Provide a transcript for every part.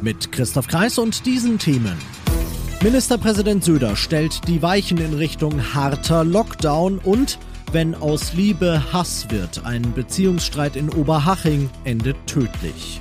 Mit Christoph Kreis und diesen Themen. Ministerpräsident Söder stellt die Weichen in Richtung harter Lockdown und wenn aus Liebe Hass wird, ein Beziehungsstreit in Oberhaching endet tödlich.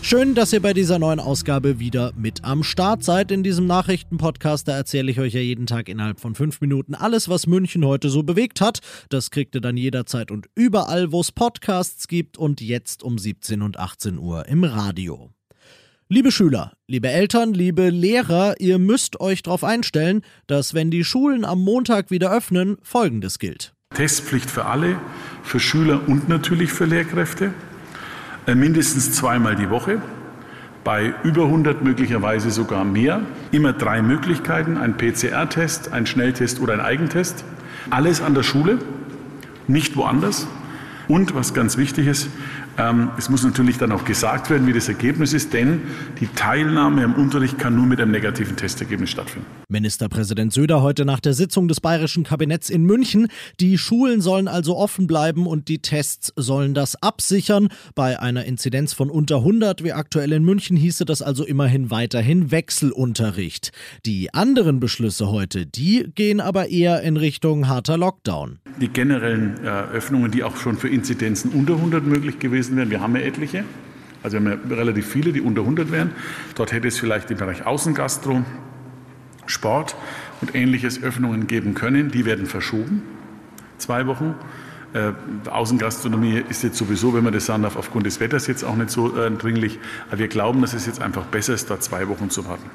Schön, dass ihr bei dieser neuen Ausgabe wieder mit am Start seid. In diesem Nachrichtenpodcast, da erzähle ich euch ja jeden Tag innerhalb von fünf Minuten alles, was München heute so bewegt hat. Das kriegt ihr dann jederzeit und überall, wo es Podcasts gibt und jetzt um 17 und 18 Uhr im Radio. Liebe Schüler, liebe Eltern, liebe Lehrer, ihr müsst euch darauf einstellen, dass wenn die Schulen am Montag wieder öffnen, Folgendes gilt. Testpflicht für alle, für Schüler und natürlich für Lehrkräfte. Äh, mindestens zweimal die Woche, bei über 100 möglicherweise sogar mehr. Immer drei Möglichkeiten, ein PCR-Test, ein Schnelltest oder ein Eigentest. Alles an der Schule, nicht woanders. Und was ganz wichtig ist, es muss natürlich dann auch gesagt werden, wie das Ergebnis ist, denn die Teilnahme am Unterricht kann nur mit einem negativen Testergebnis stattfinden. Ministerpräsident Söder heute nach der Sitzung des Bayerischen Kabinetts in München. Die Schulen sollen also offen bleiben und die Tests sollen das absichern. Bei einer Inzidenz von unter 100 wie aktuell in München hieße das also immerhin weiterhin Wechselunterricht. Die anderen Beschlüsse heute, die gehen aber eher in Richtung harter Lockdown. Die generellen äh, Öffnungen, die auch schon für Inzidenzen unter 100 möglich gewesen gewesen wären. Wir haben ja etliche, also wir haben ja relativ viele, die unter 100 wären. Dort hätte es vielleicht im Bereich Außengastro, Sport und ähnliches Öffnungen geben können. Die werden verschoben, zwei Wochen. Äh, Außengastronomie ist jetzt sowieso, wenn man das sagen darf, aufgrund des Wetters jetzt auch nicht so äh, dringlich. Aber wir glauben, dass es jetzt einfach besser ist, da zwei Wochen zu warten.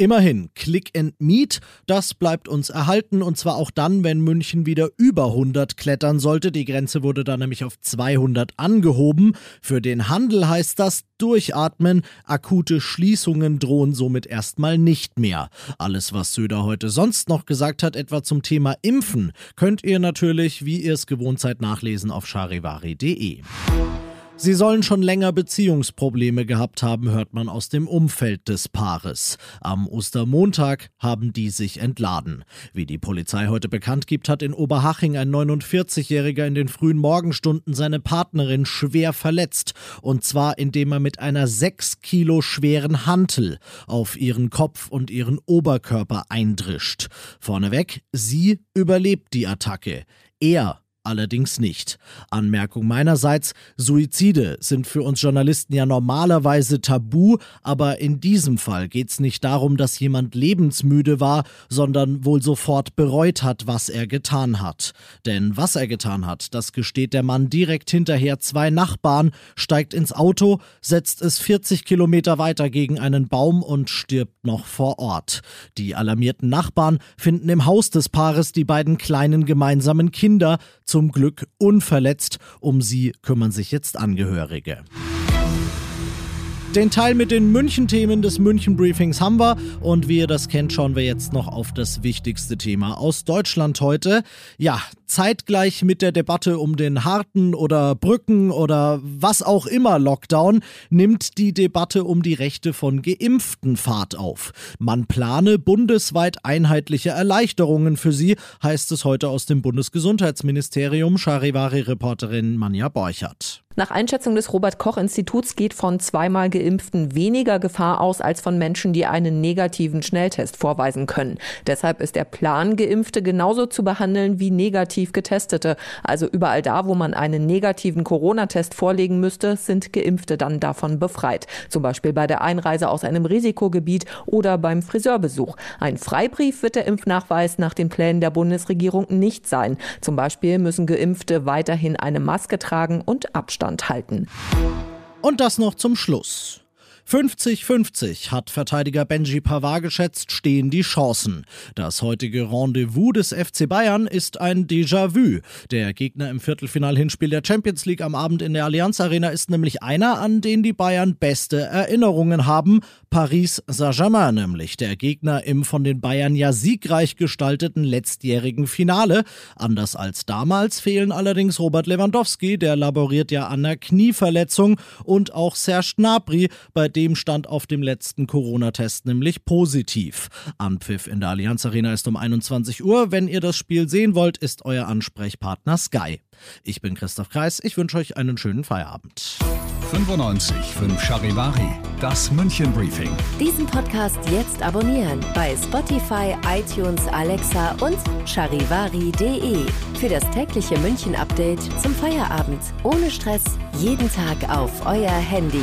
Immerhin, Click and Meet, das bleibt uns erhalten und zwar auch dann, wenn München wieder über 100 klettern sollte. Die Grenze wurde dann nämlich auf 200 angehoben. Für den Handel heißt das durchatmen. Akute Schließungen drohen somit erstmal nicht mehr. Alles, was Söder heute sonst noch gesagt hat, etwa zum Thema Impfen, könnt ihr natürlich, wie ihr es gewohnt seid, nachlesen auf charivari.de. Sie sollen schon länger Beziehungsprobleme gehabt haben, hört man aus dem Umfeld des Paares. Am Ostermontag haben die sich entladen. Wie die Polizei heute bekannt gibt, hat in Oberhaching ein 49-Jähriger in den frühen Morgenstunden seine Partnerin schwer verletzt. Und zwar indem er mit einer 6 Kilo schweren Hantel auf ihren Kopf und ihren Oberkörper eindrischt. Vorneweg, sie überlebt die Attacke. Er allerdings nicht. Anmerkung meinerseits, Suizide sind für uns Journalisten ja normalerweise tabu, aber in diesem Fall geht es nicht darum, dass jemand lebensmüde war, sondern wohl sofort bereut hat, was er getan hat. Denn was er getan hat, das gesteht der Mann direkt hinterher zwei Nachbarn, steigt ins Auto, setzt es 40 Kilometer weiter gegen einen Baum und stirbt noch vor Ort. Die alarmierten Nachbarn finden im Haus des Paares die beiden kleinen gemeinsamen Kinder, zum Glück unverletzt. Um sie kümmern sich jetzt Angehörige. Den Teil mit den München-Themen des München-Briefings haben wir und wie ihr das kennt, schauen wir jetzt noch auf das wichtigste Thema aus Deutschland heute. Ja, zeitgleich mit der Debatte um den harten oder Brücken oder was auch immer Lockdown nimmt die Debatte um die Rechte von Geimpften Fahrt auf. Man plane bundesweit einheitliche Erleichterungen für sie, heißt es heute aus dem Bundesgesundheitsministerium, Charivari-Reporterin Manja Borchert. Nach Einschätzung des Robert-Koch-Instituts geht von zweimal Geimpften weniger Gefahr aus als von Menschen, die einen negativen Schnelltest vorweisen können. Deshalb ist der Plan, Geimpfte genauso zu behandeln wie negativ Getestete. Also überall da, wo man einen negativen Corona-Test vorlegen müsste, sind Geimpfte dann davon befreit. Zum Beispiel bei der Einreise aus einem Risikogebiet oder beim Friseurbesuch. Ein Freibrief wird der Impfnachweis nach den Plänen der Bundesregierung nicht sein. Zum Beispiel müssen Geimpfte weiterhin eine Maske tragen und Abstand halten. Und das noch zum Schluss. 50-50 hat Verteidiger Benji Pavard geschätzt, stehen die Chancen. Das heutige Rendezvous des FC Bayern ist ein Déjà-vu. Der Gegner im Viertelfinal-Hinspiel der Champions League am Abend in der Allianz Arena ist nämlich einer, an den die Bayern beste Erinnerungen haben. Paris Saint-Germain nämlich, der Gegner im von den Bayern ja siegreich gestalteten letztjährigen Finale. Anders als damals fehlen allerdings Robert Lewandowski, der laboriert ja an einer Knieverletzung, und auch Serge Gnabry, bei dem stand auf dem letzten Corona-Test nämlich positiv. Anpfiff in der Allianz Arena ist um 21 Uhr. Wenn ihr das Spiel sehen wollt, ist euer Ansprechpartner Sky. Ich bin Christoph Kreis, ich wünsche euch einen schönen Feierabend. 95 5 Charivari, das München Briefing. Diesen Podcast jetzt abonnieren bei Spotify, iTunes, Alexa und charivari.de. Für das tägliche München Update zum Feierabend. Ohne Stress, jeden Tag auf euer Handy.